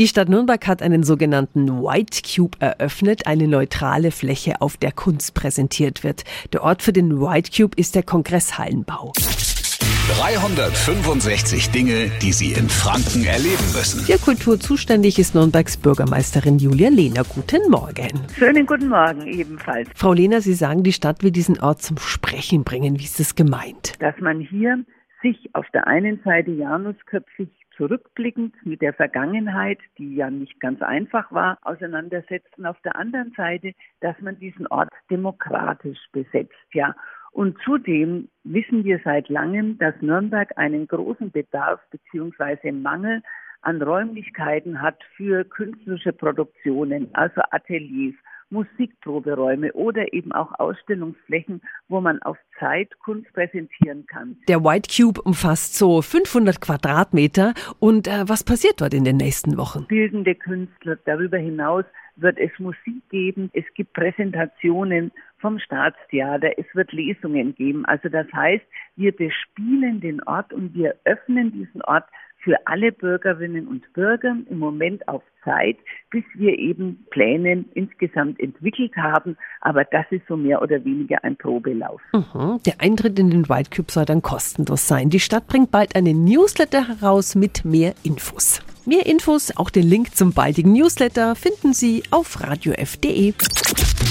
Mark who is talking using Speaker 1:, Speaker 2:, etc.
Speaker 1: Die Stadt Nürnberg hat einen sogenannten White Cube eröffnet, eine neutrale Fläche, auf der Kunst präsentiert wird. Der Ort für den White Cube ist der Kongresshallenbau.
Speaker 2: 365 Dinge, die Sie in Franken erleben müssen.
Speaker 1: Für Kultur zuständig ist Nürnbergs Bürgermeisterin Julia Lehner. Guten Morgen.
Speaker 3: Schönen guten Morgen ebenfalls.
Speaker 1: Frau Lehner, Sie sagen, die Stadt will diesen Ort zum Sprechen bringen. Wie ist das gemeint?
Speaker 3: Dass man hier sich auf der einen Seite janusköpfig zurückblickend mit der Vergangenheit, die ja nicht ganz einfach war, auseinandersetzen. Auf der anderen Seite, dass man diesen Ort demokratisch besetzt, ja. Und zudem wissen wir seit langem, dass Nürnberg einen großen Bedarf beziehungsweise Mangel an Räumlichkeiten hat für künstlerische Produktionen, also Ateliers, Musikproberäume oder eben auch Ausstellungsflächen, wo man auf Zeit Kunst präsentieren kann.
Speaker 1: Der White Cube umfasst so 500 Quadratmeter. Und äh, was passiert dort in den nächsten Wochen?
Speaker 3: Bildende Künstler. Darüber hinaus wird es Musik geben. Es gibt Präsentationen vom Staatstheater. Es wird Lesungen geben. Also das heißt, wir bespielen den Ort und wir öffnen diesen Ort für alle Bürgerinnen und Bürger im Moment auf Zeit, bis wir eben Pläne insgesamt entwickelt haben. Aber das ist so mehr oder weniger ein Probelauf.
Speaker 1: Mhm. Der Eintritt in den White Cube soll dann kostenlos sein. Die Stadt bringt bald einen Newsletter heraus mit mehr Infos. Mehr Infos, auch den Link zum baldigen Newsletter, finden Sie auf radiof.de.